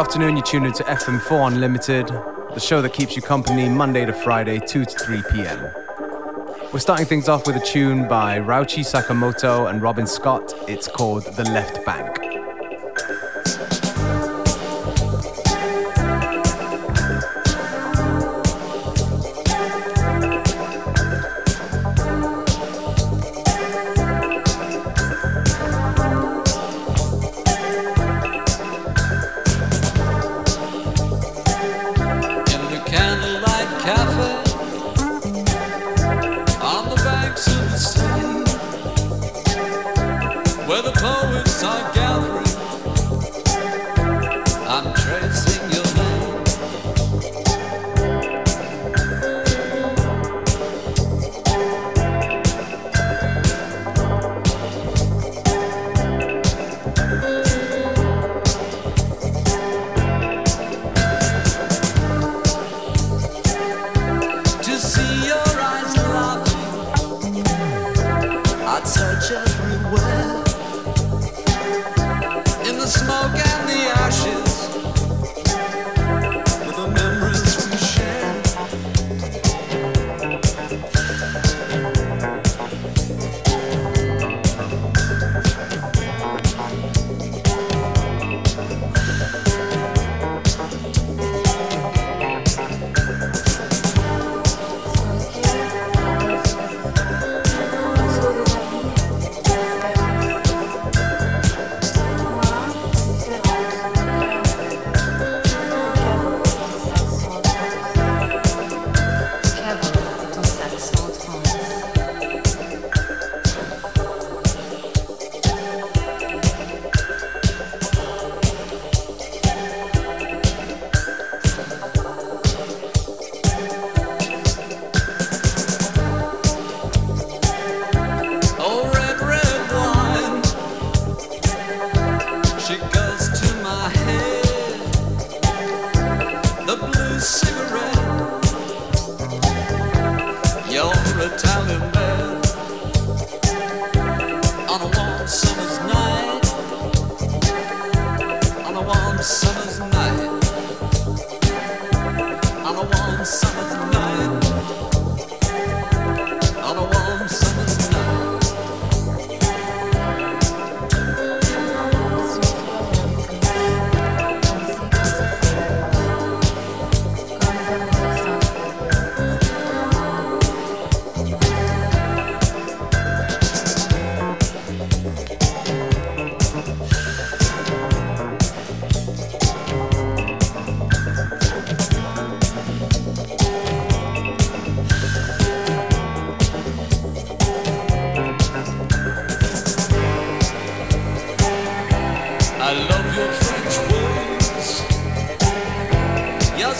afternoon. You're tuned into FM4 Unlimited, the show that keeps you company Monday to Friday, 2 to 3 p.m. We're starting things off with a tune by Ryuichi Sakamoto and Robin Scott. It's called The Left Bank.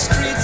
streets.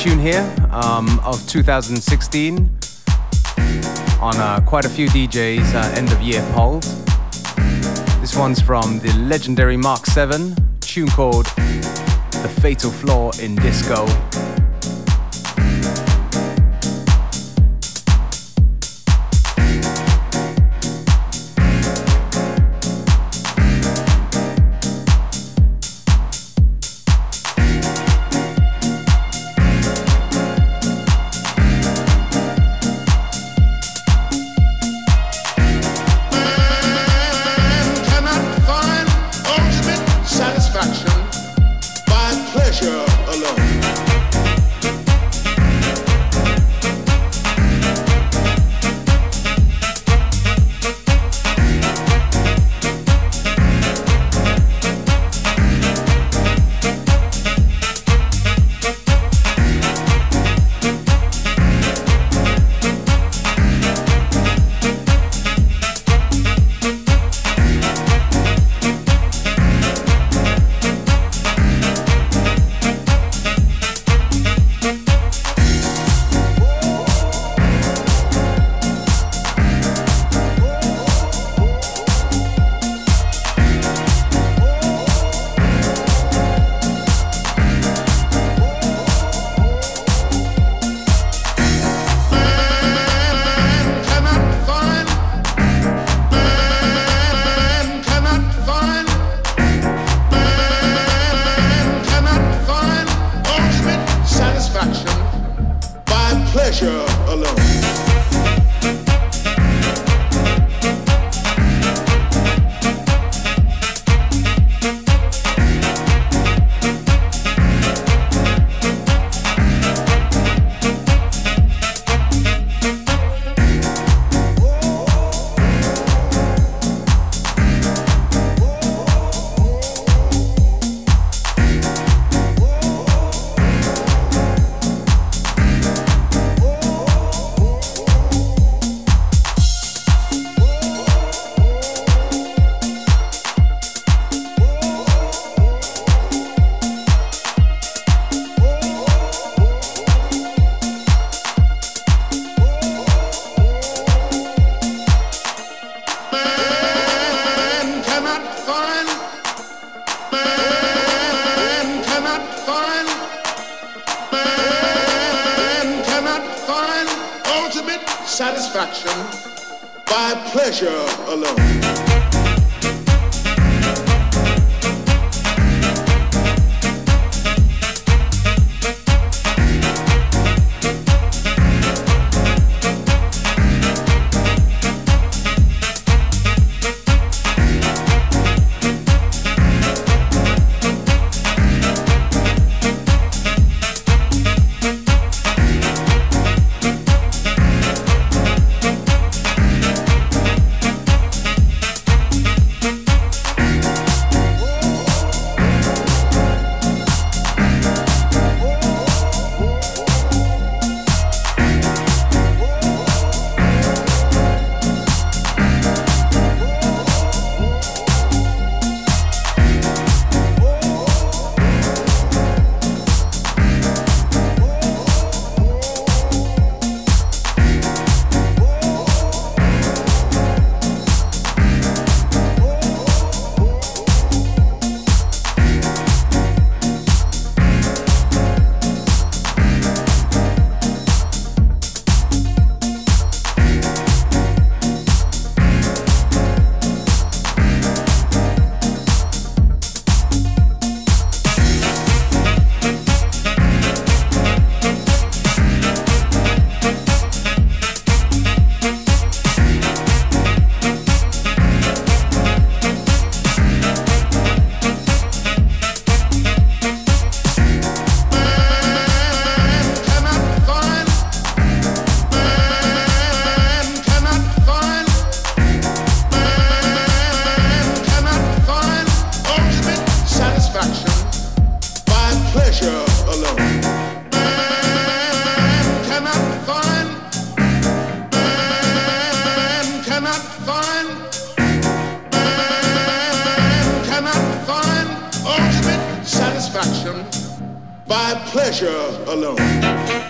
Tune here um, of 2016 on uh, quite a few DJs' uh, end of year polls. This one's from the legendary Mark 7, tune called The Fatal Flaw in Disco. by pleasure alone.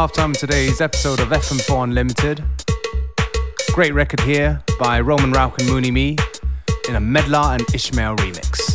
Halftime today's episode of FM4 Unlimited. Great record here by Roman Rauch and Mooney Me in a Medlar and Ishmael remix.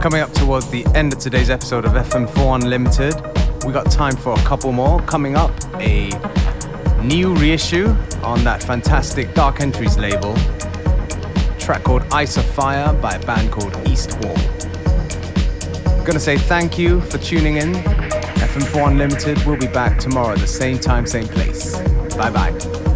Coming up towards the end of today's episode of FM4 Unlimited, we got time for a couple more. Coming up, a new reissue on that fantastic Dark Entries label. track called Ice of Fire by a band called East Wall. Gonna say thank you for tuning in. FM4 Unlimited will be back tomorrow at the same time, same place. Bye bye.